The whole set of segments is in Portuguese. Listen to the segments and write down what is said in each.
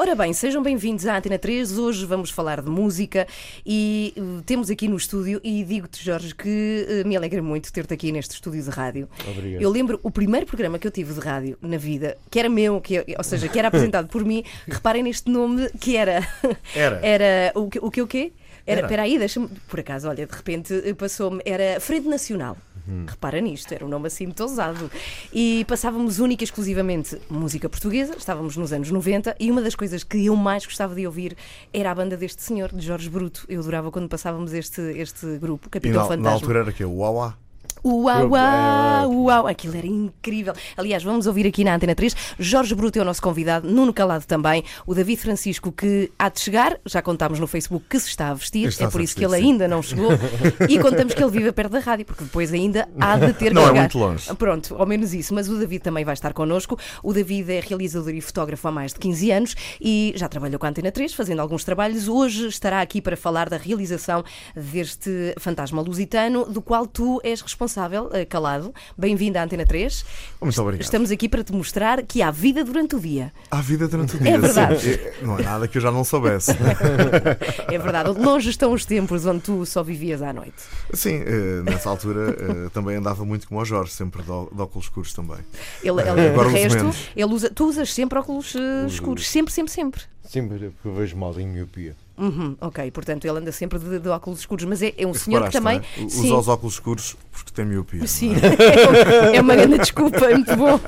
Ora bem, sejam bem-vindos à Antena 3. Hoje vamos falar de música e uh, temos aqui no estúdio, e digo-te, Jorge, que uh, me alegra muito ter-te aqui neste estúdio de rádio. Obrigado. Eu lembro o primeiro programa que eu tive de rádio na vida, que era meu, que, ou seja, que era apresentado por mim. Reparem neste nome que era. Era. Era o que o que? O quê? Era, Era. espera aí, deixa-me. Por acaso, olha, de repente eh, passou-me. Era Frente Nacional. Repara nisto, era um nome assim muito ousado. E passávamos única e exclusivamente música portuguesa, estávamos nos anos 90, e uma das coisas que eu mais gostava de ouvir era a banda deste senhor, de Jorge Bruto. Eu adorava quando passávamos este, este grupo, E Capitão na, Fantasma. na altura era que o Uauá. Uau, uau, é, uau, aquilo era incrível. Aliás, vamos ouvir aqui na Antena 3. Jorge Bruto é o nosso convidado, Nuno Calado também, o David Francisco, que há de chegar, já contámos no Facebook que se está a vestir, Está é por isso que ele sim. ainda não chegou, e contamos que ele vive perto da rádio, porque depois ainda há de ter Não que é chegar. muito longe. Pronto, ao menos isso. Mas o David também vai estar connosco. O David é realizador e fotógrafo há mais de 15 anos e já trabalhou com a Antena 3, fazendo alguns trabalhos. Hoje estará aqui para falar da realização deste fantasma lusitano, do qual tu és responsável, eh, calado. Bem-vindo à Antena 3. Muito obrigado. Estamos aqui para te mostrar que há vida durante o dia. Há vida durante o dia. É verdade. sim. É- Não é nada que eu já não soubesse. É verdade. Longe estão os tempos onde tu só vivias à noite. Sim, eh, nessa altura eh, também andava muito como o Jorge, sempre de, óculos escuros também. Ele, ele, Agora uso resto, ele usa, tu usas sempre óculos escuros. Sempre, sempre, sempre. Sempre porque eu vejo mal em miopia. Uhum, ok, portanto ele anda sempre de, de óculos escuros, mas é, é um senhor que também. é? Sim, Usa os óculos escuros porque tem miopia. sim. é uma grande desculpa, é muito bom.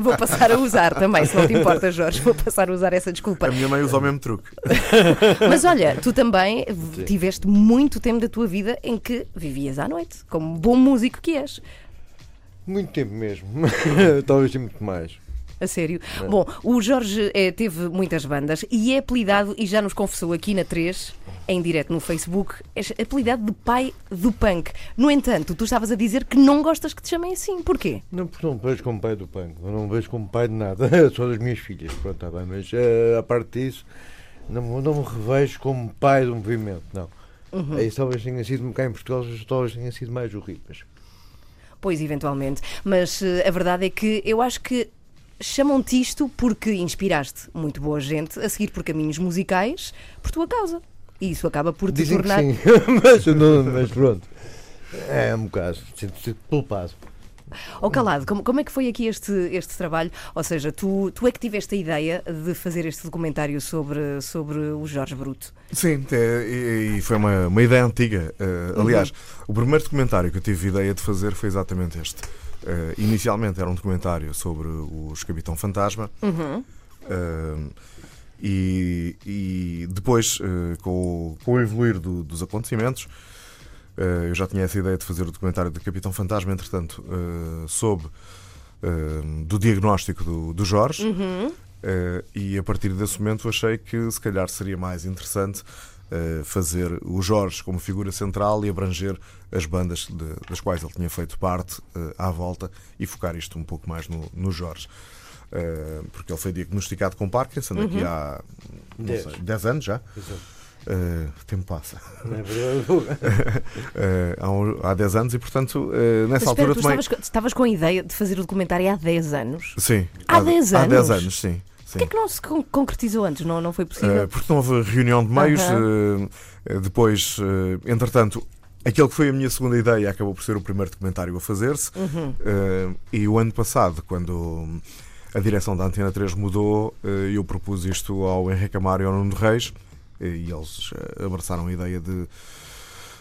Vou passar a usar também, se não te importa, Jorge, vou passar a usar essa desculpa. A minha mãe usa o mesmo truque. Mas olha, tu também tiveste muito tempo da tua vida em que vivias à noite, como bom músico que és. Muito tempo mesmo. Talvez muito mais. A sério. Bom, o Jorge eh, teve muitas bandas e é apelidado, e já nos confessou aqui na 3, em direto no Facebook, é apelidado de pai do punk. No entanto, tu estavas a dizer que não gostas que te chamem assim. Porquê? Não, porque não me vejo como pai do punk. Eu não me vejo como pai de nada. Só das minhas filhas. Pronto, está bem. Mas eh, a parte disso, não, me- não me revejo como pai do movimento. Não. Aí talvez tenha sido, cá em Portugal, talvez tenha sido mais o Ripas. Pois, eventualmente. Mas eh, a verdade é que eu acho que chamam-te isto porque inspiraste muito boa gente a seguir por caminhos musicais por tua causa. E isso acaba por te Dizem tornar. que sim, mas, não, mas pronto. É um bocado. Sinto-se culpado. Ó Calado, como, como é que foi aqui este, este trabalho? Ou seja, tu, tu é que tiveste a ideia de fazer este documentário sobre, sobre o Jorge Bruto. Sim, é, e, e foi uma, uma ideia antiga. Eh, aliás, o primeiro documentário que eu tive ideia de fazer foi exatamente este. Eh, inicialmente era um documentário sobre os Capitão Fantasma. Eh, e, e depois, eh, com, o, com o evoluir do- dos acontecimentos, eu já tinha essa ideia de fazer o documentário de Capitão Fantasma, entretanto, soube eh, do diagnóstico do, do Jorge. Eh, e a partir desse momento achei que se calhar seria mais interessante fazer o Jorge como figura central e abranger as bandas de- das quais ele tinha feito parte eh, à volta e focar isto um pouco mais no, no Jorge. Eh, porque ele foi diagnosticado com Parkinson aqui há não Dez. sei, 10 anos já. Eh, tempo passa. Não é verdade? Eh, há, um- há 10 anos e, portanto, eh, nessa Mas espera, altura tu também. estavas, com- estavas com a ideia de fazer o documentário há 10 anos. Sim, Há 10 Há 10 anos? anos, sim. Porquê é que não se con- concretizou antes? Não, não foi possível? Eh, porque não houve reunião de meios. Eh, eh, depois, eh, entretanto, aquele que foi a minha segunda ideia acabou por ser o primeiro documentário a fazer-se. Uhum. E o ano passado, quando a direção da Antena 3 mudou, eu propus isto ao Henrique Amaro e ao Nuno Reis. E eles abraçaram a ideia de.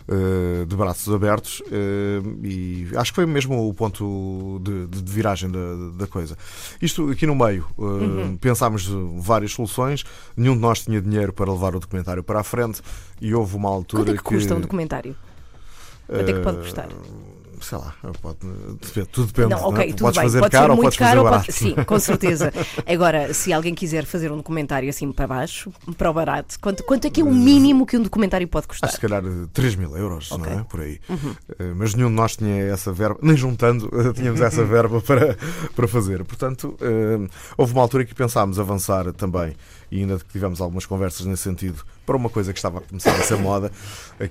Eh, De braços abertos, eh, e acho que foi mesmo o ponto de, de- viragem da, da coisa. Isto aqui no meio, eh, pensámos várias soluções, nenhum de nós tinha dinheiro para levar o documentário para a frente, e houve uma altura Quanto é que custa um documentário? Quanto é que pode custar? Sei lá, pode, tudo depende. não, é? tudo podes bem. fazer pode caro ser ou muito podes caro fazer barato. pode... Sim, com certeza. Agora, se alguém quiser fazer um documentário assim para baixo, para o barato, quanto, quanto é que é o mínimo que um documentário pode custar? Acho que se calhar eh, 3 mil euros, Ok. Uhum. não é? Por aí. Eh, Mas nenhum de nós tinha essa verba, nem juntando, eh, tínhamos essa verba para, para fazer. Portanto, eh, houve uma altura que pensámos avançar também, e ainda tivemos algumas conversas nesse sentido, para uma coisa que estava a começar a ser moda,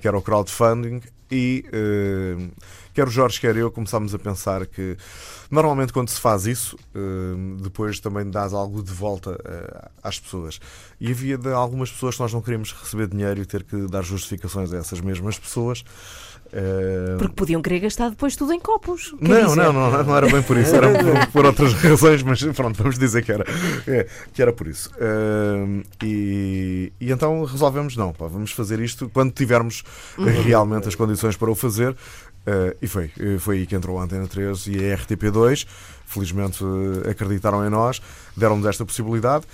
que era o crowdfunding, e quer o Jorge, quer eu, começámos a pensar que normalmente quando se faz isso, depois também dás algo de volta às pessoas. E havia de algumas pessoas que nós não queríamos receber dinheiro e ter que dar justificações a essas mesmas pessoas. Uh... Porque podiam querer gastar depois tudo em copos. Não, não, não, não, era bem por isso, era por, outras razões, mas pronto, vamos dizer que era, é, que era por isso. Uh, e, então resolvemos, não, vamos fazer isto quando tivermos uhum. realmente as condições para o fazer. Uh, e foi, foi aí que entrou a Antena 3 e a RTP2. Felizmente acreditaram em nós, deram-nos esta possibilidade.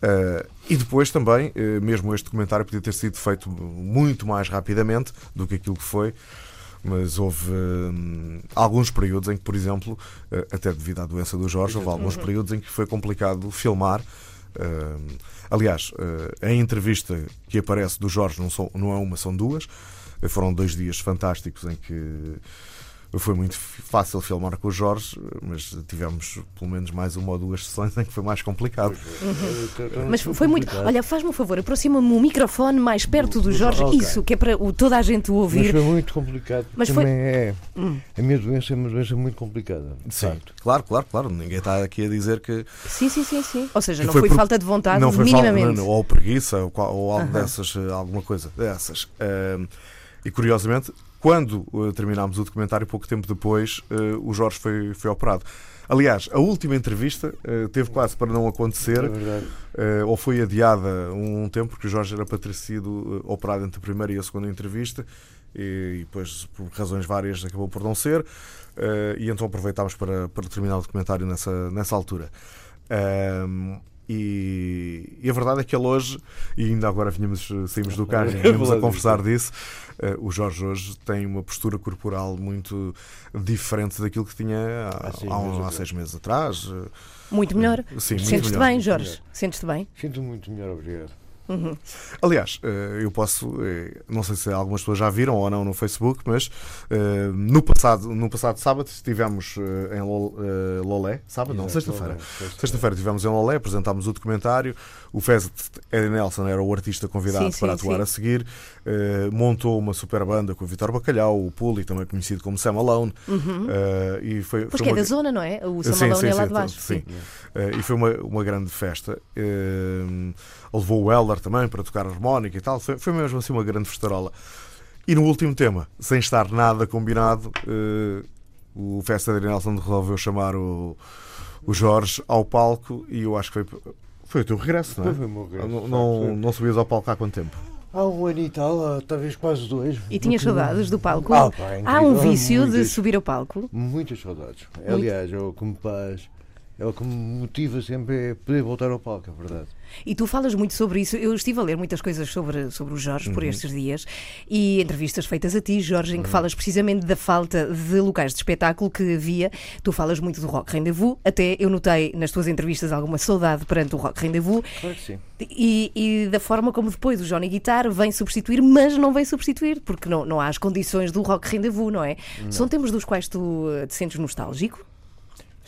Uh, e depois também, uh, mesmo este documentário podia ter sido feito muito mais rapidamente do que aquilo que foi, mas houve uh, alguns períodos em que, por exemplo, até devido à doença do Jorge, houve alguns períodos em que foi complicado filmar. aliás, a entrevista que aparece do Jorge não, são, não é uma, são duas. Foram dois dias fantásticos em que foi muito fácil filmar com o Jorge, mas tivemos pelo menos mais uma ou duas sessões em que foi mais complicado. Uhum. Mas foi muito. Olha, faz-me um favor, aproxima-me o microfone mais perto do Jorge, okay. isso, que é para toda a gente o ouvir. Mas foi muito complicado. Mas foi... é. Hum. A minha doença é uma doença muito complicada. Sim, claro, claro, claro. Ninguém está aqui a dizer que. Sim, sim, sim, sim. Ou seja, não foi, foi por... falta de vontade, não foi minimamente. Falta, ou preguiça, ou, ou algo dessas, alguma coisa dessas. Uh, e curiosamente, quando uh, terminámos o documentário, pouco tempo depois, uh, o Jorge foi, foi operado. Aliás, a última entrevista uh, teve quase para não acontecer, é ou foi adiada um, um, tempo, porque o Jorge era para ter sido operado entre a primeira e a segunda entrevista, e, e depois, por razões várias, acabou por não ser, e então aproveitámos para, para terminar o documentário nessa, nessa altura. E, e, a verdade é que ele hoje, e ainda agora vinhamos, saímos do carro e vínhamos a conversar disso, uh, o Jorge hoje tem uma postura corporal muito diferente daquilo que tinha há, ah, sim, há, há seis meses atrás. Muito melhor. Sim, Sentes-te bem, Jorge? Sentes-te bem? Sinto muito melhor, obrigado. Uhum. Aliás, eh, eu posso, eh, não sei se algumas pessoas já viram ou não no Facebook, mas eh, no passado, no passado sábado estivemos em Lolé, sábado, não, sexta-feira. Sexta-feira estivemos em Lolé, apresentámos o documentário. O Fez Eddie Nelson era o artista convidado sim, para atuar sim. a seguir. Montou uma super banda com o Vitor Bacalhau, o Puli, também conhecido como Sam Alone. Uhum. E foi, Porque foi uma... é da zona, não é? O Sam sim, Alone é lá de baixo. Sim. E foi uma, uma grande festa. Levou o Elder também para tocar harmónica e tal. Foi, foi mesmo assim uma grande festarola. E no último tema, sem estar nada combinado, uh, o Festa de Nelson resolveu chamar o, o Jorge ao palco e eu acho que foi, foi o teu regresso, não é? Foi o meu regresso. Não, não, não subias ao palco há quanto tempo? Há um ano e tal, talvez quase dois. E tinhas saudades do palco? Ah, pá, é há um vício muitas, de subir ao palco? Muitas saudades. Aliás, é o que me faz é o que me motiva sempre é poder voltar ao palco, é verdade. E tu falas muito sobre isso. Eu estive a ler muitas coisas sobre, sobre o Jorge uhum. por estes dias e entrevistas feitas a ti, Jorge, em que uhum. falas precisamente da falta de locais de espetáculo que havia. Tu falas muito do Rock Rendezvous. Até eu notei nas tuas entrevistas alguma saudade perante o Rock Rendezvous. Claro que sim. E, e da forma como depois o Johnny Guitar vem substituir, mas não vem substituir, porque não, não há as condições do Rock Rendezvous, não é? Não. São tempos dos quais tu te sentes nostálgico?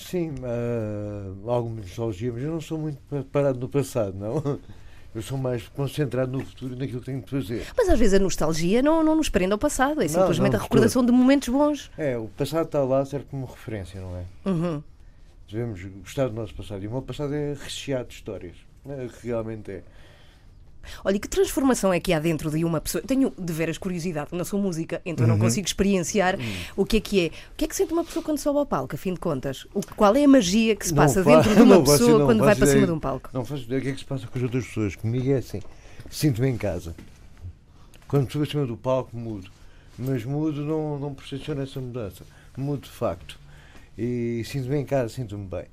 Sim, uh, alguma nostalgia, mas eu não sou muito parado no passado, não. Eu sou mais concentrado no futuro e naquilo que tenho de fazer. Mas às vezes a nostalgia não, não nos prende ao passado, é simplesmente não, a recordação de momentos bons. É, o passado está lá, serve como referência, não é? Uhum. Devemos gostar do nosso passado. E o meu passado é recheado de histórias. É, realmente é. Olha, que transformação é que há dentro de uma pessoa? Tenho de veras curiosidade, não sou música, então uhum. não consigo experienciar uhum. o que é que é. O que é que sente uma pessoa quando sobe ao palco, a fim de contas? O, qual é a magia que se passa não, dentro de uma pessoa não, quando vai para cima de um palco? Não faço ideia o que é que se passa com as outras pessoas. Comigo é assim, sinto-me em casa. Quando subo acima do palco, mudo. Mas mudo, não, não percepciono essa mudança. Mudo de facto. E sinto-me em casa, sinto-me bem.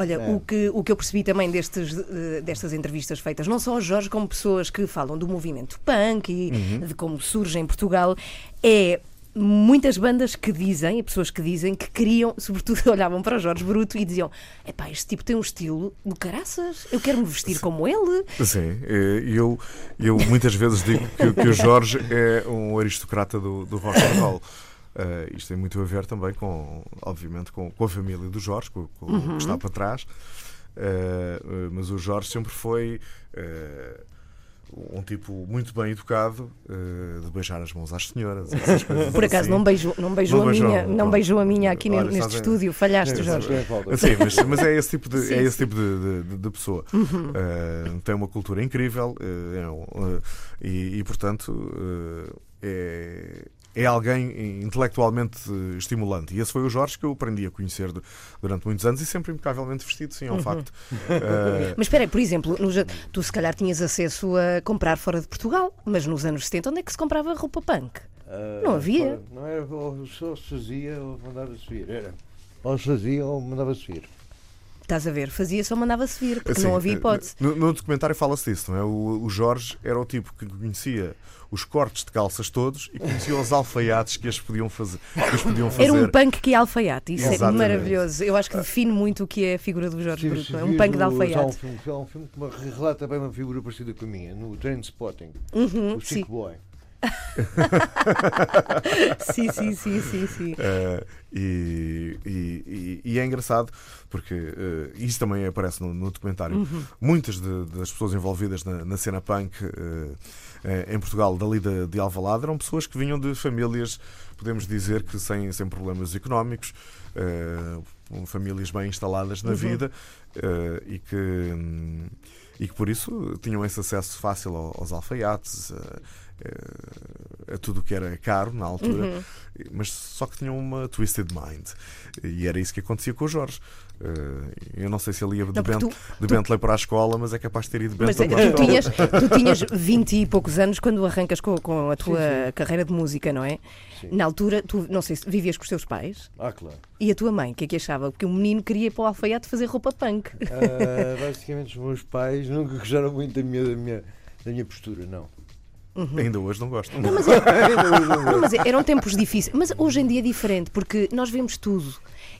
Olha, é. o, que, o que eu percebi também destes, eh, destas entrevistas feitas, não só ao Jorge, como pessoas que falam do movimento punk e uhum. de como surge em Portugal, é muitas bandas que dizem, pessoas que dizem que queriam, sobretudo olhavam para o Jorge Bruto e diziam: epá, este tipo tem um estilo do caraças, eu quero me vestir Sim. como ele. Sim, eu, eu muitas vezes digo que, que o Jorge é um aristocrata do, do rock and roll. Uh, isto tem muito a ver também com, obviamente, com, com a família do Jorge, com, com uhum. que está para trás. Uh, uh, mas o Jorge sempre foi um tipo muito bem educado, uh, de beijar as mãos às senhoras. coisas Por acaso assim. não beijou, não beijou Não a beijou, minha, não beijou a minha aqui Olha, neste a- estúdio. Falhaste, É, Jorge. Falta. Sim, mas, mas é esse tipo de, Sim, é esse sim. tipo de, de- de pessoa. Uhum. Uh, tem uma cultura incrível uh, é uh, e, e, portanto, uh, é, é alguém intelectualmente uh, estimulante. E esse foi o Jorge que eu aprendi a conhecer du- durante muitos anos e sempre impecavelmente vestido, sim, é um Uhum. facto. Uh, Mas espera aí, por exemplo, tu se calhar tinhas acesso a comprar fora de Portugal, mas nos anos 70 onde é que se comprava roupa punk? Ah, Não havia. Não era, ou só se fazia ou mandava-se vir. Era. Ou se fazia ou mandava-se vir. Estás a ver? Fazia só mandava-se vir, porque Assim, não havia eh, hipótese. No, no documentário fala-se disso, não é? O, o Jorge era o tipo que conhecia os cortes de calças todos e conhecia os alfaiates que as podiam fazer. Que os podiam fazer. Era um punk que é alfaiate, isso Exatamente. é maravilhoso. Eu acho que define muito o que é a figura do Jorge Bruto. É um punk de o- Há um alfaiate. filme, há um filme que me relata bem uma figura parecida com a minha, no Train Spotting. Uhum, o sim. Sick Boy. sim, sim, sim, sim, sim. Eh, e, e- e- é engraçado porque eh, isso também aparece no, no documentário. Uhum. Muitas de- das pessoas envolvidas na, na cena punk eh, em Portugal, dali de, de Alvalade, eram pessoas que vinham de famílias, podemos dizer que sem, sem problemas económicos, famílias bem instaladas na Uhum. vida e que. hum, e que por isso tinham esse acesso fácil ao- aos alfaiates, a, a- tudo o que era caro na altura, Uhum. mas só que tinham uma twisted mind. E era isso que acontecia com o Jorge. Eh, eu não sei se ele ia de, Não, Bent- tu- de Bentley para a escola, mas é capaz de ter ido de Mas Bentley eh, para a tu escola. tinhas, tu tinhas 20 e poucos anos quando arrancas com, com a tua carreira de música, não é? Sim. Na altura, tu, não sei se vivias com os teus pais Ah, claro. e a tua mãe, o que é que achava? Porque o menino queria ir para o alfaiate fazer roupa punk. Ah, basicamente, os meus pais nunca gostaram muito da minha, da minha, da minha postura, não. Ainda hoje não gosto. Não, mas, é- não, mas eram tempos difíceis. Mas hoje em dia é diferente, porque nós vemos tudo.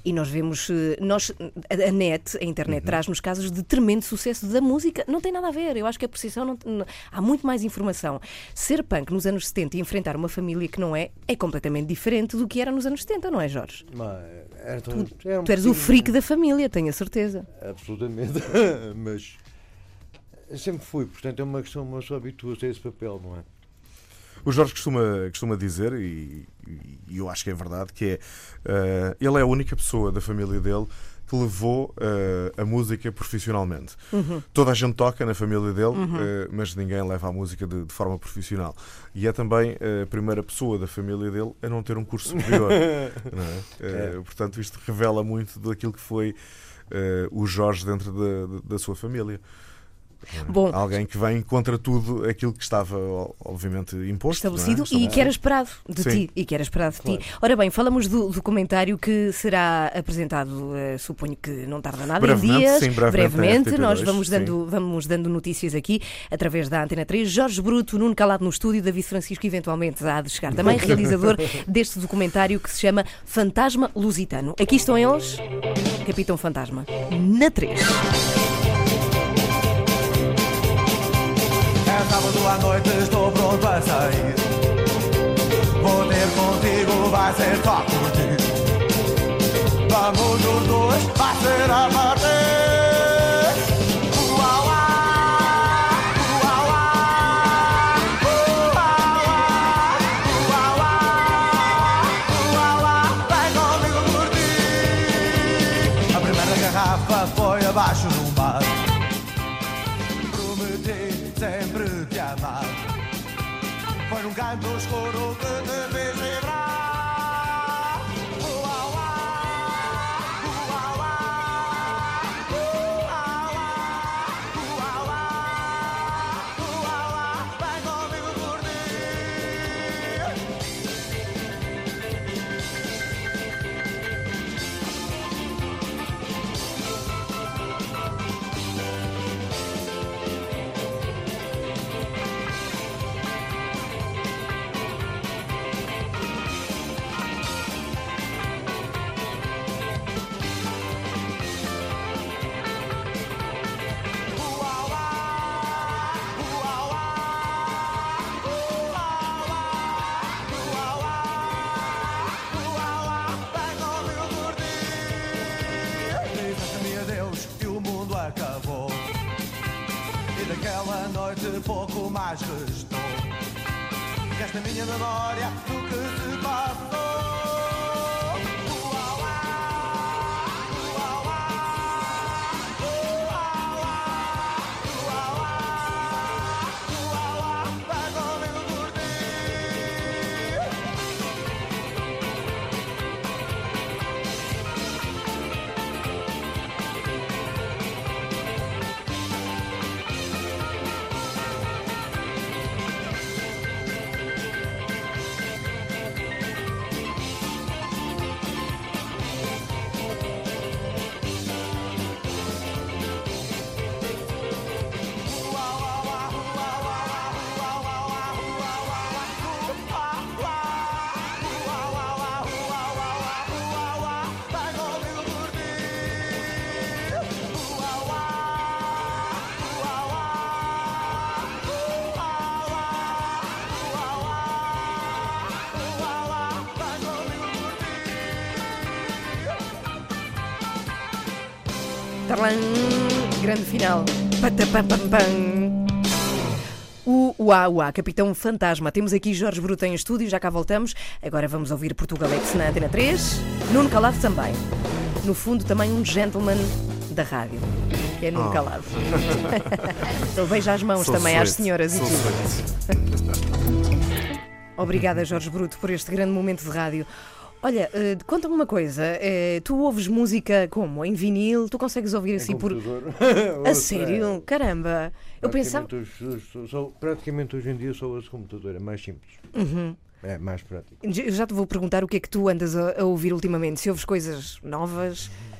E nós vemos, eh, nós, a net, a internet, traz-nos casos de tremendo sucesso da música. Não tem nada a ver. Eu acho que a percepção não, não- há muito mais informação. Ser punk nos anos 70 e enfrentar uma família que não é, é completamente diferente do que era nos anos 70, não é, Jorge? Mas, era tão- era um Tu eres o freak da família, tenho a certeza. Absolutamente. Mas sempre fui, portanto é uma questão, uma pessoa habitua-se a esse papel, não é? O Jorge costuma, costuma dizer, e, e eu acho que é verdade, que é eh, ele é a única pessoa da família dele que levou eh, a música profissionalmente. Toda a gente toca na família dele, eh, mas ninguém leva a música de, de forma profissional. E é também a primeira pessoa da família dele a não ter um curso superior. não é? Eh, Portanto, isto revela muito daquilo que foi o Jorge dentro da- da sua família. Bom, Alguém que vem contra tudo aquilo que estava, obviamente, imposto. estabelecido não é? e que era esperado de Sim. ti. E que era esperado de ti. Ora bem, falamos do documentário que será apresentado, eh, suponho que não tarda nada, Brevemente, em dias. sim, brevemente RTP2, nós vamos dando, vamos dando notícias aqui através da Antena 3. Jorge Bruto, Nuno Calado no estúdio, David Francisco eventualmente há de chegar também, realizador deste documentário que se chama Fantasma Lusitano. Aqui estão eles, Capitão Fantasma, na 3. É sábado à noite, estou pronto a sair. Vou ter contigo, vai ser só por ti. Vamos os dois, vai ser a partir. Tarlan, grande final. O Uá Uá, Capitão Fantasma. Temos aqui Jorge Bruto em estúdio, já cá voltamos. Agora vamos ouvir Portugalex na Antena 3. Nuno Calado também. No fundo, também um gentleman da rádio. Que é Nuno Oh. Calado. Ele beija as mãos Sou também às sweet, senhoras e sou tudo. sweet. Obrigada, Jorge Bruto, por este grande momento de rádio. Olha, eh, conta-me uma coisa. eh, tu ouves música como? Em vinil? Tu consegues ouvir assim por. A sério? Caramba! Eu pensava. Praticamente hoje- sou- praticamente hoje em dia sou esse computador, é mais simples. Uhum. É mais prático. Eu já te vou perguntar o que é que tu andas a, a ouvir ultimamente. Se ouves coisas novas, o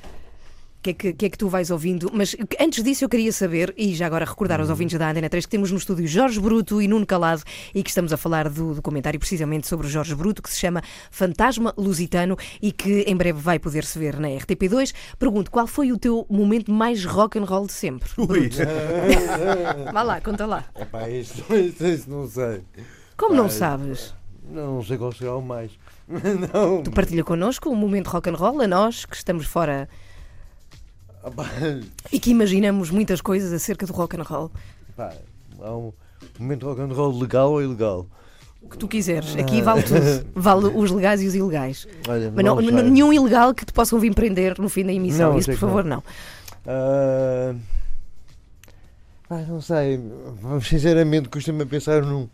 que, é que, que é que tu vais ouvindo? Mas antes disso, eu queria saber, e já agora recordar aos ouvintes da Antena 3 que temos no estúdio Jorge Bruto e Nuno Calado e que estamos a falar do documentário precisamente sobre o Jorge Bruto, que se chama Fantasma Lusitano e que em breve vai poder-se ver na RTP2. Pergunto, qual foi o teu momento mais rock and roll de sempre? Ui. Vá lá, conta lá. Epá, isso, isso, isso não sei. Como não sabes? Não sei qual será o mais. Não. Tu partilha connosco um momento rock and roll, a nós que estamos fora e que imaginamos muitas coisas acerca do rock and roll. pá, há um momento rock and roll legal ou ilegal? O que tu quiseres. Aqui vale tudo. Vale os legais e os ilegais. Olha, Mas não, nenhum ilegal que te possam vir prender no fim da emissão. Não, Isso, por que não. favor, não. Ah, pá, não sei. Sinceramente, custa-me a pensar num.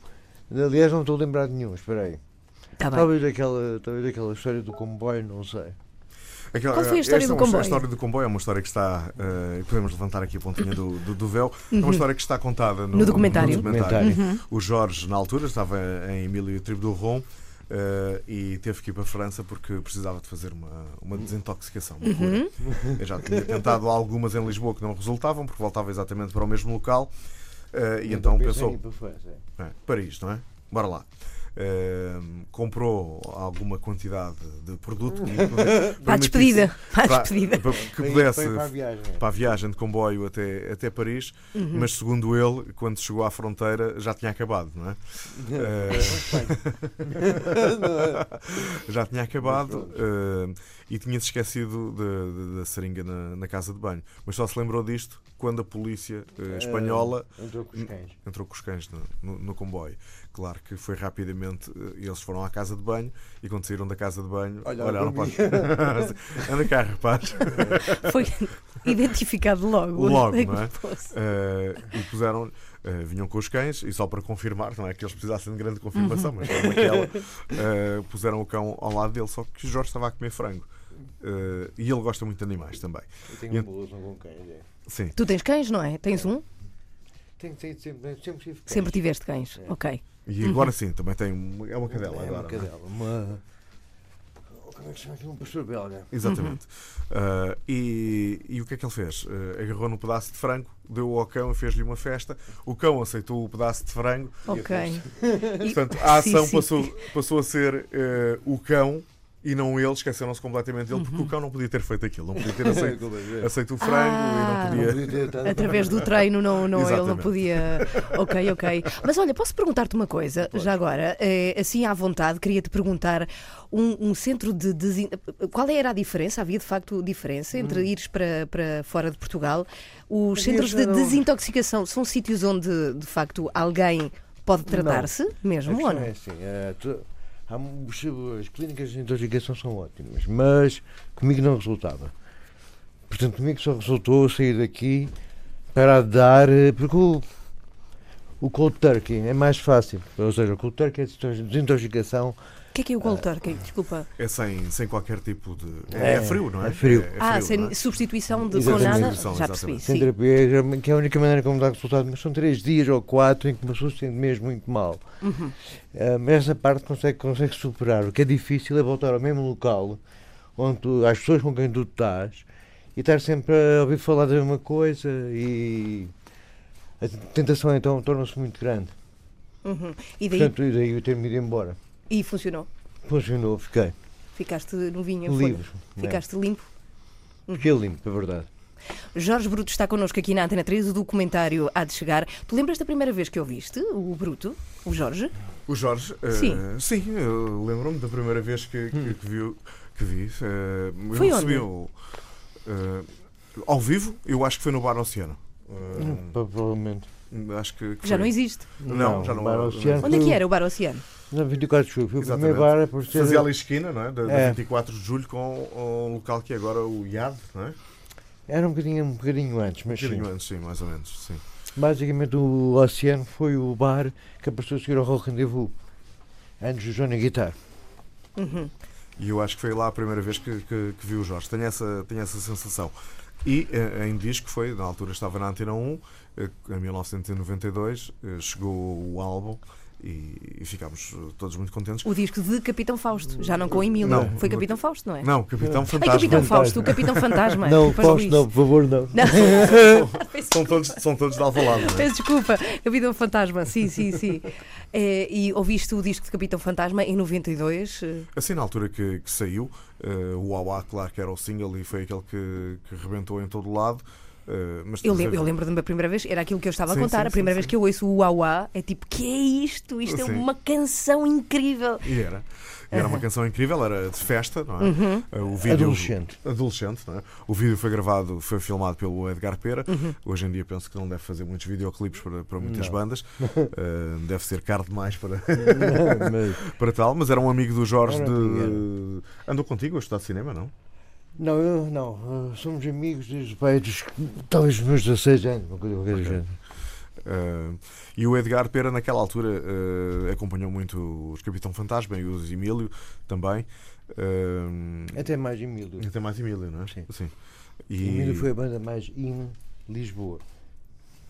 Aliás, não estou a lembrar de nenhum. Espera aí. Tá. Talvez aquela, talvez aquela história do comboio, não sei. Aquela- Qual foi a história esta do é uma- comboio? A história do comboio é uma história que está. eh, podemos levantar aqui a pontinha do, do, do véu. É uma história que está contada no, Uhum. No documentário. Documentário. Uhum. O Jorge, na altura, estava em Emílio e Tribo do Ron. eh, e teve que ir para a França porque precisava de fazer uma, uma desintoxicação. uma. Uhum. Eu já tinha tentado algumas em Lisboa que não resultavam, porque voltava exatamente para o mesmo local. eh, e então pensou: para é. é, Paris, não é? Bora lá. Comprou alguma quantidade de produto que Para a despedida. Para a para- despedida. para- que pudesse para a viagem. para a viagem de comboio até, até Paris, Uhum. mas segundo ele, quando chegou à fronteira já tinha acabado, não é? Eh, já tinha acabado eh, e tinha-se esquecido de- de- da seringa na, na casa de banho. Mas só se lembrou disto quando a polícia eh, espanhola Entrou com os cães. entrou com os cães no, no- no comboio. Claro que foi rapidamente, eh, eles foram à casa de banho e quando saíram da casa de banho, Olharam olharam para Anda cá, rapaz. Foi identificado logo. Logo, não é? Eh, e puseram, eh, vinham com os cães, e só para confirmar, não é que eles precisassem de grande confirmação, mas como aquela, eh, puseram o cão ao lado dele, só que o Jorge estava a comer frango. Eh, e ele gosta muito de animais também. Eu tenho E- uma boa relação com cães. É. Sim. Tu tens cães, não é? Tens um? Tenho, tenho, sempre, sempre tive cães. Sempre tiveste cães. É. Ok. E agora sim, também tem uma, é uma cadela É agora. uma não é? cadela. Uma. Como é que se chama aquilo? Um pastor belga. Exatamente. Uh, e, e o que é que ele fez? Uh, agarrou num pedaço de frango, deu ao cão e fez-lhe uma festa. O cão aceitou o pedaço de frango. Ok. E- Portanto, a Sim, ação sim. Passou, passou a ser uh, o cão E não ele, esqueceram-se completamente dele, porque o cão não podia ter feito aquilo, não podia ter aceito, Podia aceito o frango Ah. e não podia. ter Através do treino não, não, ele não podia. Ok, ok. Mas olha, posso perguntar-te uma coisa, já agora, eh, assim à vontade, queria-te perguntar um, um centro de desin... Qual era a diferença? Havia de facto diferença entre ires para, para fora de Portugal? Os Havia centros de só- desintoxicação são sítios onde de facto alguém pode tratar-se mesmo ou não? é assim, é, tu- há as clínicas de intoxicação são ótimas, mas comigo não resultava. Portanto, comigo só resultou sair daqui para dar, eh, porque o, o cold turkey é mais fácil. Ou seja, o cold turkey é desintoxicação. O que é que é o cold turkey? Desculpa. É sem, sem qualquer tipo de. É, É, é frio, não é? é frio. ah, frio, sem é? substituição de com Exatamente. nada? Substituição, Já percebi. Sem Sim. terapia, que é a única maneira como dá resultado, mas são três dias ou quatro em que uma pessoa se sente mesmo muito mal. Uhum. Ah, mas essa parte consegue, consegue superar. O que é difícil é voltar ao mesmo local, onde tu, às pessoas com quem tu estás, e estar sempre a ouvir falar da mesma coisa e a tentação então torna-se muito grande. Uhum. E daí Portanto, e daí eu ter-me ido embora. E funcionou. Funcionou, fiquei Ficaste novinho, foi? livre. né? Ficaste limpo. Fiquei limpo, é verdade. Jorge Bruto está connosco aqui na Antena 3, o documentário há de chegar. Tu lembras da primeira vez que ouviste o Bruto, o Jorge? O Jorge, eh, Sim. sim, eu lembro-me da primeira vez que, que, que viu, que vi. eu Foi recebi onde? o, eh, ao vivo, eu acho que foi no Bar Oceano. Hum, Provavelmente. Acho que, que Já foi. não existe. Não, já não- Bar não- Oceano Onde é que era o Bar Oceano? Na 24 de julho. Foi o Exatamente. primeiro bar por ser. Fazia ali esquina, não é? Da, da É. 24 de julho com o local que é agora o IAD, não é? Era um bocadinho, um bocadinho antes, Um mas sim. bocadinho antes, sim, mais ou menos. Sim. Basicamente o Oceano foi o bar que apareceu a seguir ao Rock Rendezvous. Antes do Johnny Guitar. Uhum. E eu acho que foi lá a primeira vez que, que, que vi o Jorge. Tenho essa, tenho essa sensação. E eh, em disco foi, na altura estava na Antena 1, eh, em 1992, eh, chegou o álbum e, e ficámos eh, todos muito contentes. O disco de Capitão Fausto, já não com Emílio. Não. Foi Capitão Fausto, não é? Não, Capitão Ai, Fantasma. Capitão Fantasma. Fausto, o Capitão Fantasma. não, Fausto, não, por favor, não. Não, São todos, são todos de Alvalade. não é? peço desculpa, Capitão Fantasma, sim, sim, sim. É, e ouviste o disco de Capitão Fantasma em 92? eh, Assim, na altura que, que saiu, eh, o Uauá, claro que era o single e foi aquele que, que rebentou em todo o lado. Eh, mas Eu, lembro, eu lembro-me da primeira vez, era aquilo que eu estava Sim, a contar. sim, a primeira sim, vez sim. que eu ouço o Uauá é tipo, que é isto? Isto é uma canção incrível. E era. E era uma canção incrível, era de festa, não é? Uhum. Eh, O vídeo, Adolescente. Adolescente, não é? O vídeo foi gravado, foi filmado pelo Edgar Pera. Uhum. Hoje em dia penso que não deve fazer muitos videoclipes para, para muitas Não. bandas. Eh, deve ser caro demais para, Não, mas- para tal, mas era um amigo do Jorge de. Andou contigo a estudar cinema, não? Não, eu não. uh, Somos amigos desde pai, dos, talvez meus 16 anos, uma coisa qualquer do Ok. género. Eh, e o Edgar Pera, naquela altura, eh, acompanhou muito os Capitão Fantasma e os Emílio também. Eh, Até mais Emílio. até mais Emílio, não é? Sim. E, Emílio foi a banda mais in Lisboa.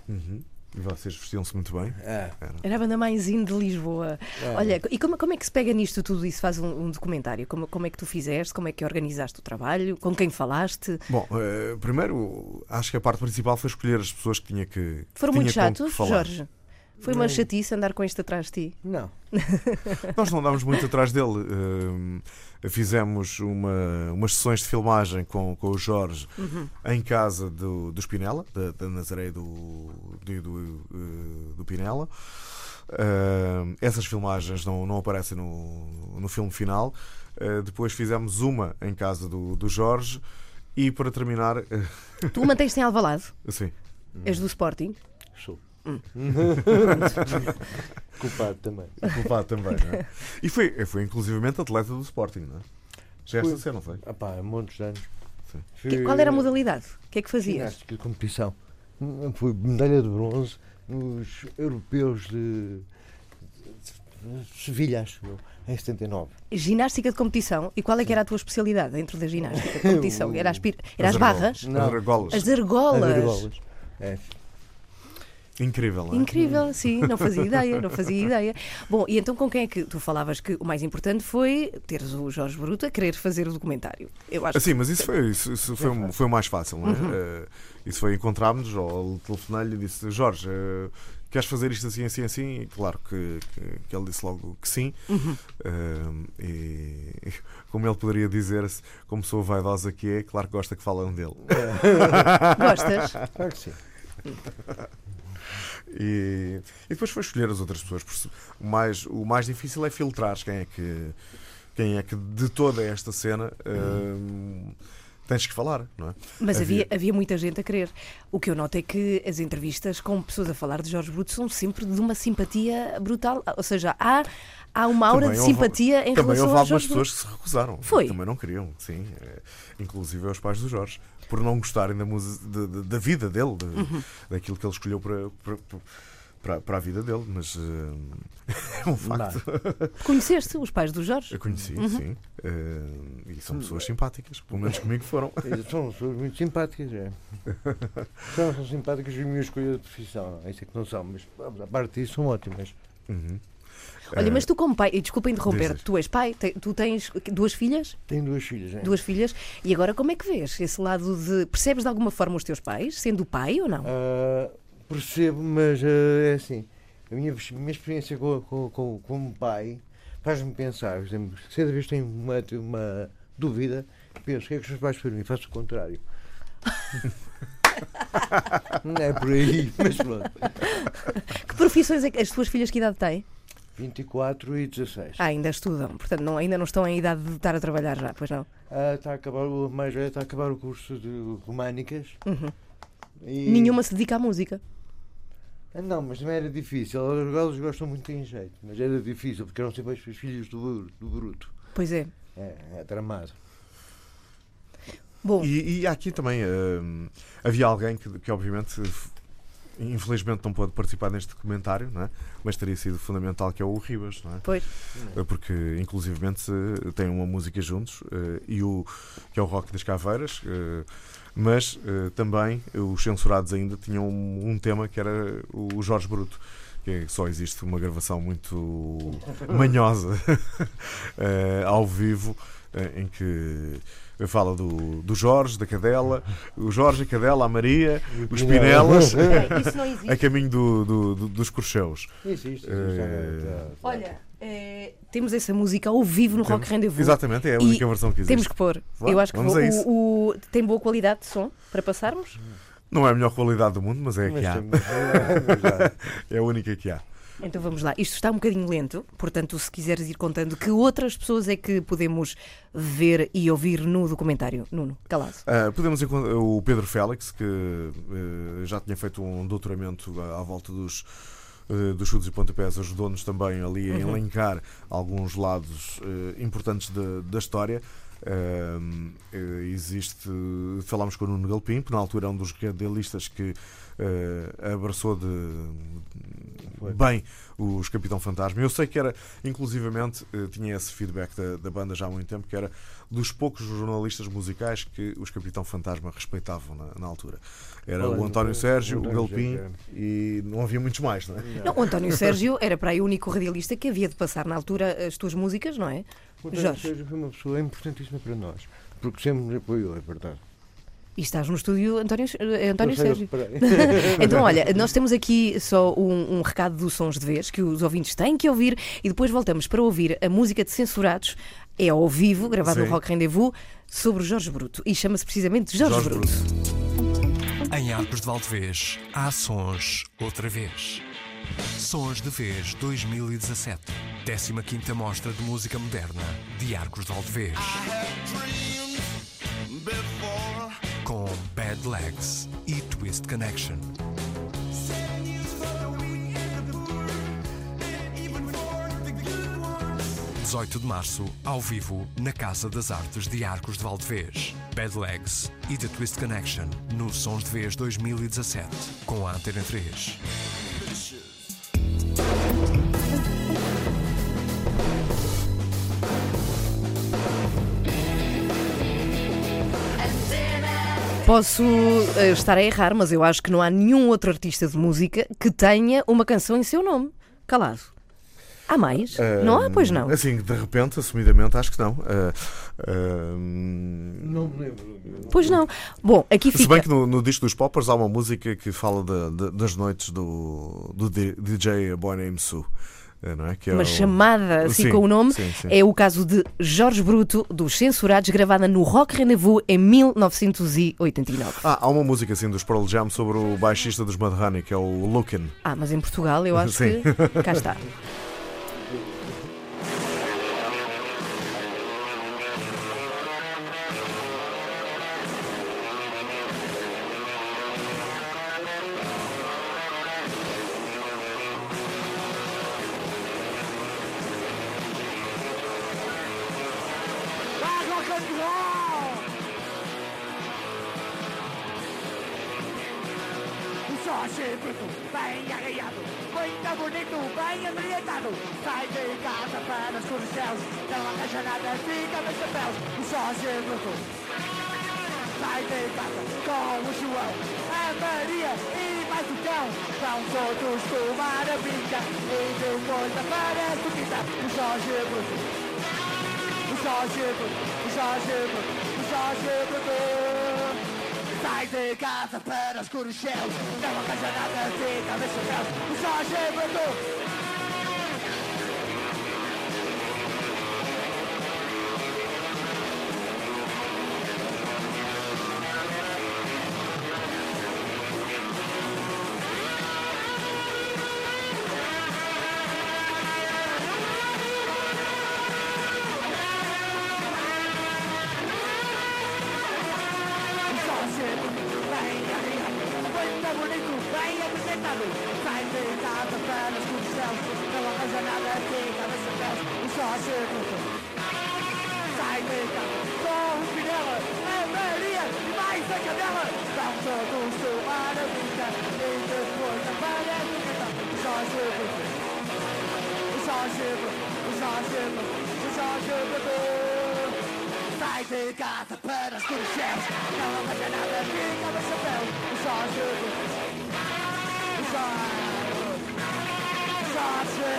Uhum. E vocês vestiam-se muito bem. Ah, Era. Era a banda mais in de Lisboa. ah. Olha, e como, como é que se pega nisto tudo isso? Faz um, um documentário? Como, como é que tu fizeste? Como é que organizaste o trabalho? Com quem falaste? Bom, eh, primeiro, acho que a parte principal foi escolher as pessoas que tinha que. Foram tinha muito que chatos. Jorge? Foi uma Não. chatice andar com este atrás de ti? Não. Nós não andámos muito atrás dele. Eh, fizemos uma, umas sessões de filmagem com, com o Jorge Uhum. em casa do, do Spinella, da, da Nazaré do, do, do, eh, do Pinella. Eh, essas filmagens não, não aparecem no, no filme final. Eh, depois fizemos uma em casa do, do Jorge. E para terminar, Tu mantens-te em Alvalade? assim, És do Sporting? Sou. Hum. Culpado também. culpado também, não é? E foi, foi inclusivamente atleta do Sporting, não é? Já esta Fui. ser, não foi? Ah pá, há montes de anos. Que- qual era a modalidade? O que é que fazias? Ginástica de competição. Fui medalha de bronze nos europeus de, de Sevilha, acho eu, em 79. Ginástica de competição. E qual é que era a tua especialidade dentro da ginástica de competição? Era as, pir- era as As barras? argolas. Não. As argolas. As argolas? As argolas. É. Incrível, não é? Incrível, sim, não fazia ideia, não fazia ideia. Bom, e então com quem é que tu falavas que o mais importante foi teres o Jorge Bruto a querer fazer o documentário? Eu acho Assim, mas isso foi, isso, isso foi, o- foi o mais fácil, não é? Uhum. Eh, isso foi encontrarmos-nos, ou telefonei-lhe e disse: Jorge, eh, queres fazer isto assim, assim, assim? E claro que, que, que ele disse logo que sim. Um, e como ele poderia dizer, se- como pessoa vaidosa que é, claro que gosta que falam dele. Gostas? Claro que sim. E, e depois foi escolher as outras pessoas. O mais, o mais difícil é filtrar quem é que, quem é que de toda esta cena hum, tens que falar, não é? Mas havia, Havia- havia muita gente a querer. O que eu noto é que as entrevistas com pessoas a falar de Jorge Bruto são sempre de uma simpatia brutal. Ou seja, há, há uma aura Também de houve- simpatia em Também relação houve a algumas Jorge pessoas Bruto. que se recusaram. Foi? Também não queriam, sim. É, inclusive os pais do Jorge. Por não gostarem da, música, de- de- da vida dele, de- Uhum. daquilo que ele escolheu para, para, para, para a vida dele. Mas eh, é um facto. Conheceste os pais do Jorge? Eu conheci, Uhum. sim. Eh, e são pessoas simpáticas. Pelo menos comigo foram. São pessoas muito simpáticas, é. São, são simpáticas e a minha escolha de profissão. Isso é que não são, mas a parte disso são ótimas. Uhum. Olha, Eh, mas tu como pai, e desculpa interromper, Diz, diz. tu és pai, te- tu tens duas filhas? Tenho duas filhas, é. Duas filhas, e agora como é que vês esse lado de. Percebes de alguma forma os teus pais, sendo pai ou não? Ah, percebo, mas ah, é assim. A minha, minha experiência com, com, com, como pai faz-me pensar, por exemplo, se cada vez tenho uma, uma dúvida, penso, o que é que os meus pais fazem? Faço o contrário. Não é por aí, mas pronto. Que profissões é que as tuas filhas que idade têm? 24 e 16. Ah, ainda estudam, portanto não, ainda não estão em idade de estar a trabalhar já, pois não? Ah, está a acabar, o mais velho está a acabar o curso de Românicas. Uhum. E- Nenhuma se dedica à música. Ah, Não, mas também era difícil. Elas, gostam muito em jeito, mas era difícil porque eram sempre os filhos do, do Bruto. Pois é. É, é tramado. Bom, E, e aqui também hum, havia alguém que, que obviamente infelizmente não pôde participar neste documentário, não é? mas teria sido fundamental que é o Ribas, não é? pois. Eh, porque inclusivamente têm uma música juntos eh, e o que é o Rock das Caveiras eh, mas também os censurados ainda tinham um, tema que era o Jorge Bruto que é- só existe uma gravação muito manhosa eh, ao vivo eh, em que fala do, do Jorge, da Cadela, o Jorge, a Cadela, a Maria, os Pinelas, Bem, isso não existe. a caminho do, do- do- dos Corcheus. Existe, existe. Olha, eh, temos essa música ao vivo no Rock Rendezvous. Exatamente, é a única versão que existe. Temos que pôr. Vá, Eu acho que vamos vou- a isso. o, o- tem boa qualidade de som para passarmos. Não é a melhor qualidade do mundo, mas é a Mas que há. mas já- É a única que há. Então vamos lá. Isto está um bocadinho lento, portanto, se quiseres ir contando que outras pessoas é que podemos ver e ouvir no documentário. Nuno, calado. Ah, podemos encontrar o Pedro Félix, que eh, já tinha feito um doutoramento à, à volta dos, eh, dos chutes e pontapés, ajudou-nos também ali a Uhum. elencar alguns lados eh, importantes da, da história. Eh, existe, falámos com o Nuno Galpim, que na altura é um dos radialistas que eh, abraçou de, Foi. bem os Capitão Fantasma. Eu sei que era, inclusivamente, eh, tinha esse feedback da, da banda já há muito tempo, que era dos poucos jornalistas musicais que os Capitão Fantasma respeitavam na, na altura. Era Olha, o António Sérgio, o Galpim e não havia muitos mais, não é? Não, o António Sérgio era para aí o único radialista que havia de passar na altura as tuas músicas, não é? O António Jorge. Sérgio foi uma pessoa importantíssima para nós, porque sempre nos apoiou, é verdade. E estás no estúdio António, eh, António Sérgio. Então, olha, nós temos aqui só um, um recado dos sons de vez que os ouvintes têm que ouvir e depois voltamos para ouvir a música de Censurados. É ao vivo, gravado no Sim. Rock Rendezvous, sobre Jorge Bruto. E chama-se precisamente Jorge, Jorge Bruto. Em Arcos de Valdevez, há sons outra vez. Sons de Vez 2017. 15ª Mostra de Música Moderna de Arcos de Valdevez. Com Bad Legs e Twist Connection. ...18 de Março, ao vivo, na Casa das Artes de Arcos de Valdevez. Bad Legs e The Twist Connection, no Sons de Vez 2017, com a Antena 3. Posso eh, estar a errar, mas eu acho que não há nenhum outro artista de música que tenha uma canção em seu nome. Calado. Há mais? Ah, não há, pois não. Assim, de repente, assumidamente, acho que não. Ah, ah, Não me lembro. Pois não. Bom, aqui Se fica. bem que no, no disco dos Poppers há uma música que fala da- da- das noites do, do DJ Boy Name Sue, não é? Que é Uma o- chamada assim Sim, com o nome. sim, sim. É o caso de Jorge Bruto, dos Censurados, gravada no Rock Rendezvous em 1989. Ah, há uma música assim dos Pearl Jam sobre o baixista dos Mudhoney, que é o Lookin. Ah, mas em Portugal eu acho que. Cá está. escuros céus Não arranja nada, fica nos chapéus O Jorge céus Não arranja nada, fica no chapéu O Jorge O Jorge O Jorge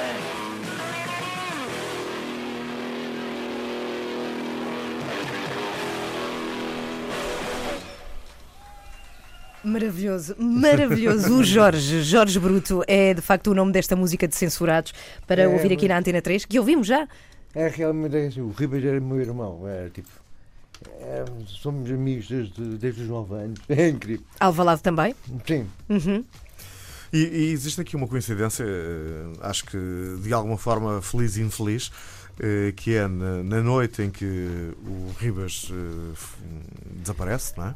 Maravilhoso, maravilhoso. O Jorge, Jorge Bruto, é de facto o nome desta música de Censurados para É, ouvir aqui na Antena 3, que ouvimos já. É realmente é o Ribas era meu irmão, é tipo. É, somos amigos desde, desde os 9 anos, é incrível. Alvalade também. Sim, Uhum. E, e existe aqui uma coincidência, eh, acho que de alguma forma feliz e infeliz, eh, que é na, na noite em que o Ribas eh, desaparece, não é?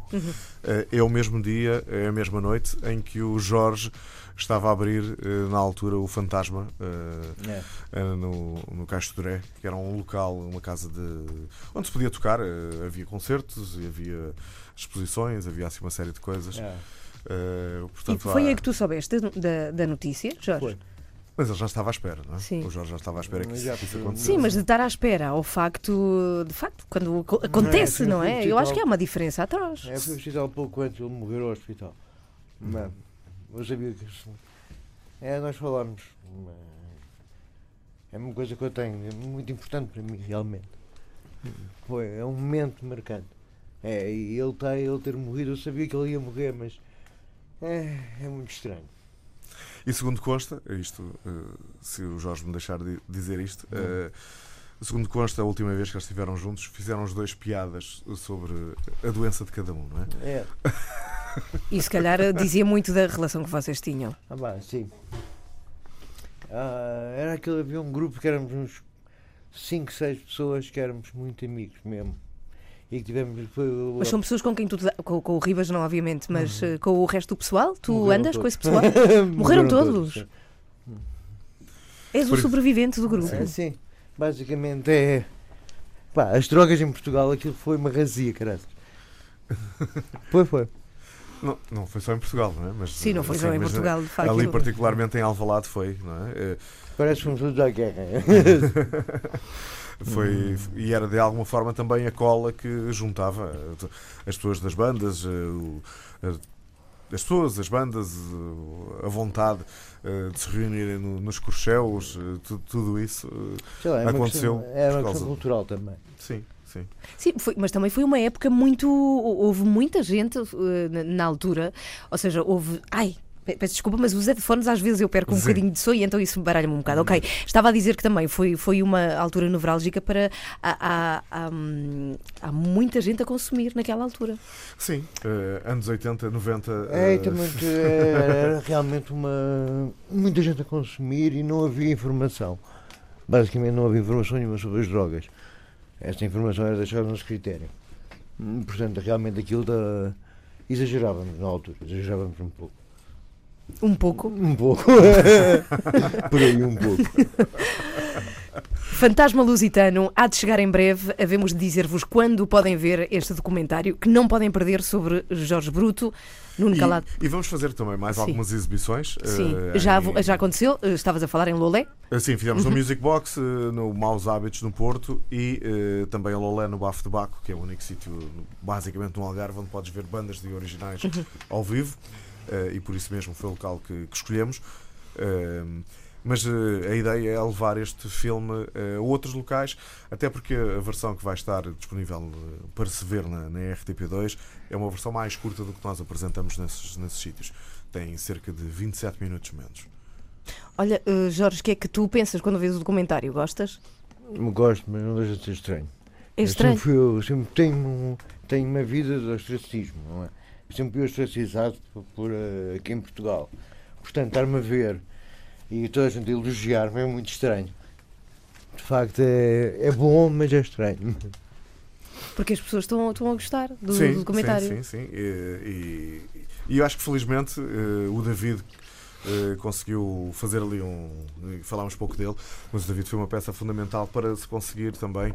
Eh, É o mesmo dia, é a mesma noite em que o Jorge estava a abrir, eh, na altura, o Fantasma eh, é. eh, no, no Caixo de Dré, que era um local, uma casa de. onde se podia tocar, havia concertos, e havia exposições, havia assim uma série de coisas. é. E portanto, foi há- aí que tu soubeste da, da notícia, Jorge? Foi. Mas ele já estava à espera, não é? Sim. O Jorge já estava à espera que Mas isso, foi- acontecesse. Sim, mas de estar à espera ao facto, de facto, quando aco- acontece, sim, não é? sim, Eu acho que há uma diferença atrás. É, fui ao hospital pouco antes de ele morrer ao hospital. Mas, eu sabia que isso. É, nós falámos. mas É uma coisa que eu tenho, é muito importante para mim, realmente. Foi, é um momento marcante. É, e ele, tá, ele ter morrido, eu sabia que ele ia morrer, mas é, é muito estranho. E segundo consta, isto, eh, se o Jorge me deixar de dizer isto, eh, segundo consta, a última vez que eles estiveram juntos, fizeram os dois piadas sobre a doença de cada um, não é? É, E se calhar dizia muito da relação que vocês tinham. ah, bah, sim. Ah, era aquele, havia um grupo que éramos uns 5, 6 pessoas que éramos muito amigos mesmo. E que tivemos. Mas são pessoas com quem tu. Com, com o Ribas, não, obviamente, mas eh, com o resto do pessoal? Tu Morreram andas com todos. esse pessoal? Morreram todos? sim. És o sobrevivente do grupo. É, sim, basicamente é. Pá, as drogas em Portugal, aquilo foi uma razia, caralho. Foi, foi. Não, não foi só em Portugal, não é? Mas, Sim, não foi eh, só em eh, Portugal, de facto. Ali, particularmente em Alvalade, foi, não é? Eh, Parece que fomos todos à guerra. Foi, E era de alguma forma também a cola que juntava eh, as pessoas das bandas, eh, as pessoas, as bandas, o- a vontade eh, de se reunirem no- nos corcheus, eh, tu- tudo isso. eh, Sei lá, é uma Aconteceu questão, é uma questão de- cultural também. sim, sim. Sim, foi- mas também foi uma época muito. Houve muita gente eh, na, na altura, ou seja, houve. Ai! pe- Peço desculpa, mas os headphones às vezes eu perco um Sim. bocadinho de som e então isso baralha-me um bocado. Ok, estava a dizer que também foi, foi uma altura nevrálgica para. Há, há- há, há muita gente a consumir naquela altura. Sim, eh, anos 80, 90. É, eh, também que era realmente uma. muita gente a consumir e não havia informação. Basicamente não havia informação nenhuma sobre as drogas. Esta informação era deixada no critério. Hum, Portanto, realmente aquilo da. exagerávamos na altura, exagerávamos um pouco. Um pouco. Um pouco. Por aí um pouco. Fantasma Lusitano há de chegar em breve. Havemos de dizer-vos quando podem ver este documentário que não podem perder sobre Jorge Bruto. Nuno Calado. E, e vamos fazer também mais Sim. algumas exibições. Sim, eh, já, em- já aconteceu. Eh, Estavas a falar em Lolé. Eh, Sim, fizemos Uhum. no Music Box, eh, no Maus Hábitos no Porto e eh, também a Lolé no Bafo de Baco, que é o único sítio, basicamente no Algarve, onde podes ver bandas de originais Uhum. ao vivo eh, e por isso mesmo foi o local que, que escolhemos. Mas eh, a ideia é levar este filme eh, a outros locais, até porque a versão que vai estar disponível eh, para se ver na, na RTP2 é uma versão mais curta do que nós apresentamos nesses, nesses sítios. Tem cerca de 27 minutos menos. Olha, Jorge, o que é que tu pensas quando vês o documentário? Gostas? Gosto, mas não deixa de ser estranho. É Eu estranho. sempre, fui- eu sempre tenho, tenho uma vida de ostracismo, não é? Eu sempre fui ostracizado por, por, aqui em Portugal. Portanto, estar-me a ver e toda a gente elogiar-me é muito estranho. De facto, é, é bom, mas é estranho. Porque as pessoas estão, estão a gostar do, sim, do documentário. Sim, sim, sim. E, e- e eu acho que felizmente eh, o David eh, conseguiu fazer ali um. Falámos pouco dele, mas o David foi uma peça fundamental para se conseguir também.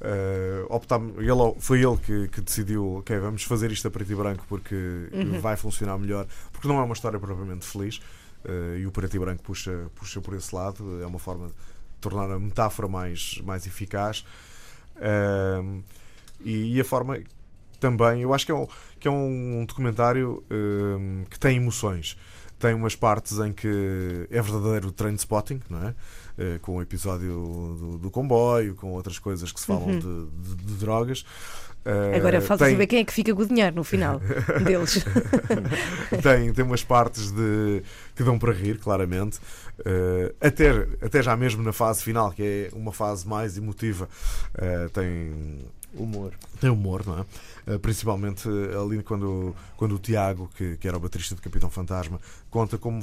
eh, optar, ele, foi ele que, que decidiu, ok, vamos fazer isto a preto e branco porque Uhum. vai funcionar melhor, porque não é uma história propriamente feliz e o preto e branco puxa, puxa por esse lado, é uma forma de tornar a metáfora mais, mais eficaz. E, e a forma também, eu acho que é um, que é um documentário que tem emoções. Tem umas partes em que é verdadeiro train spotting, não é? Eh, com o episódio do, do comboio, com outras coisas que se falam Uhum. de, de- de drogas. Eh, Agora falta tem, saber quem é que fica com o dinheiro no final deles. tem, tem umas partes de, que dão para rir, claramente. Eh, até, até já mesmo na fase final, que é uma fase mais emotiva, eh, tem Humor. tem humor, não é? Principalmente ali quando, quando o Tiago, que, que era o baterista de Capitão Fantasma, conta como,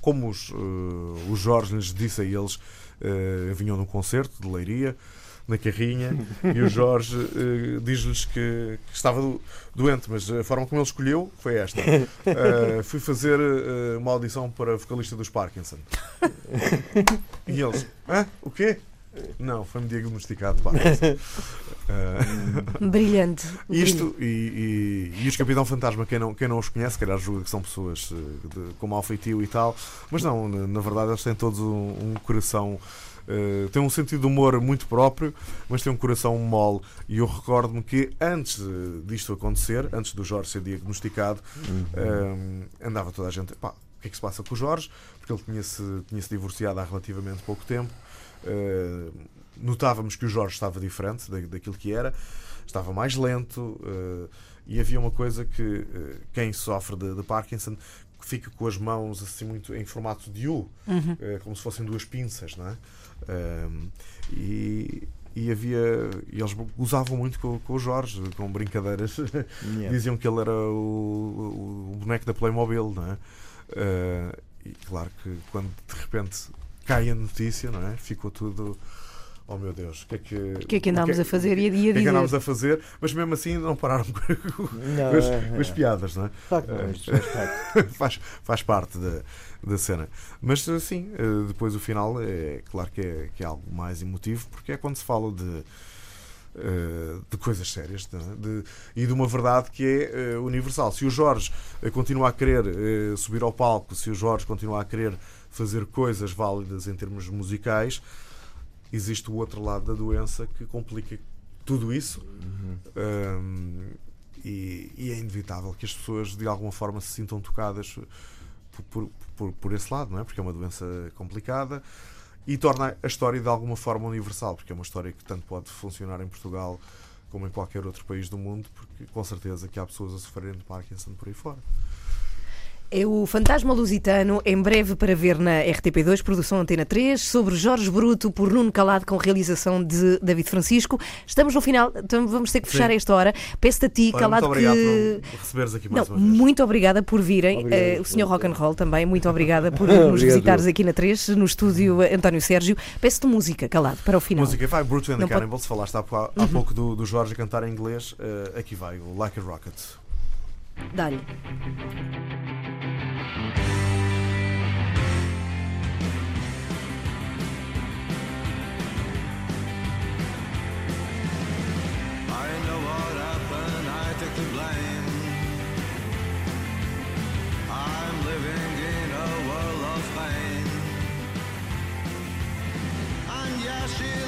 como os, eh, o Jorge lhes disse a eles, vinham num concerto de Leiria, na carrinha, e o Jorge eh, diz-lhes que, que estava do- doente, mas a forma como ele escolheu foi esta. Eh, fui fazer eh, uma audição para vocalista dos Parkinson. E eles, hã? O quê? Não, foi-me diagnosticado Parkinson. Brilhante. isto e, e, e os Capitão Fantasma, quem não, quem não os conhece, calhar julga que são pessoas de- com mau feitio e tal, mas não, na, na verdade eles têm todos um, um coração. Eh, têm um sentido de humor muito próprio, mas têm um coração mole. E eu recordo-me que antes disto acontecer, antes do Jorge ser diagnosticado, eh, andava toda a gente. Pá, o que é que se passa com o Jorge? Porque ele tinha-se tinha -se divorciado há relativamente pouco tempo. Eh, notávamos que o Jorge estava diferente da, daquilo que era, estava mais lento e havia uma coisa que quem sofre de, de Parkinson fica com as mãos assim muito em formato de U, eh, como se fossem duas pinças, não é? Ehm, e, e havia e eles gozavam muito com, com o Jorge, com brincadeiras. Yeah. Diziam que ele era o, o- boneco da Playmobil, não é? Eh, e claro que quando de repente cai a notícia, não é? Ficou tudo. Oh meu Deus, o que é que. O que é que andámos a fazer e a O que é que andámos a fazer, mas mesmo assim não pararam com, Não, as, é- com as piadas, não é? De facto, não, isto faz parte. faz, faz parte da, da cena. Mas assim, eh, depois o final é claro que é, que é algo mais emotivo, porque é quando se fala de, eh, de coisas sérias não é? De- e de uma verdade que é eh, universal. Se o Jorge eh, continua a querer eh, subir ao palco, se o Jorge continua a querer fazer coisas válidas em termos musicais, existe o outro lado da doença que complica tudo isso. Um, e, e é inevitável que as pessoas de alguma forma se sintam tocadas por, por, por esse lado, não é? Porque é uma doença complicada e torna a história de alguma forma universal, porque é uma história que tanto pode funcionar em Portugal como em qualquer outro país do mundo, porque com certeza que há pessoas a sofrerem de Parkinson por aí fora. É o Fantasma Lusitano, em breve para ver na RTP2, produção Antena 3, sobre Jorge Bruto, por Nuno Calado, com realização de David Francisco. Estamos no final, então vamos ter que fechar Sim. esta hora. Peço-te a ti, Olha, Calado, muito obrigado que. por receberes aqui Não, mais uma vez. muito obrigada por virem. Obrigado, Eh, o Sr. Filipe. Rock and Roll também, muito obrigada por nos visitares aqui na 3, no estúdio eh, António Sérgio. Peço-te música, Calado, para o final. Música vai, Bruto and the Não pode- Uhum. Cannibals, falaste há, há- há pouco do, do Jorge cantar em inglês, eh, aqui vai, o Like a Rocket. Dá-lhe. I know what happened, I take the blame. I'm living in a world of pain. And yeah, she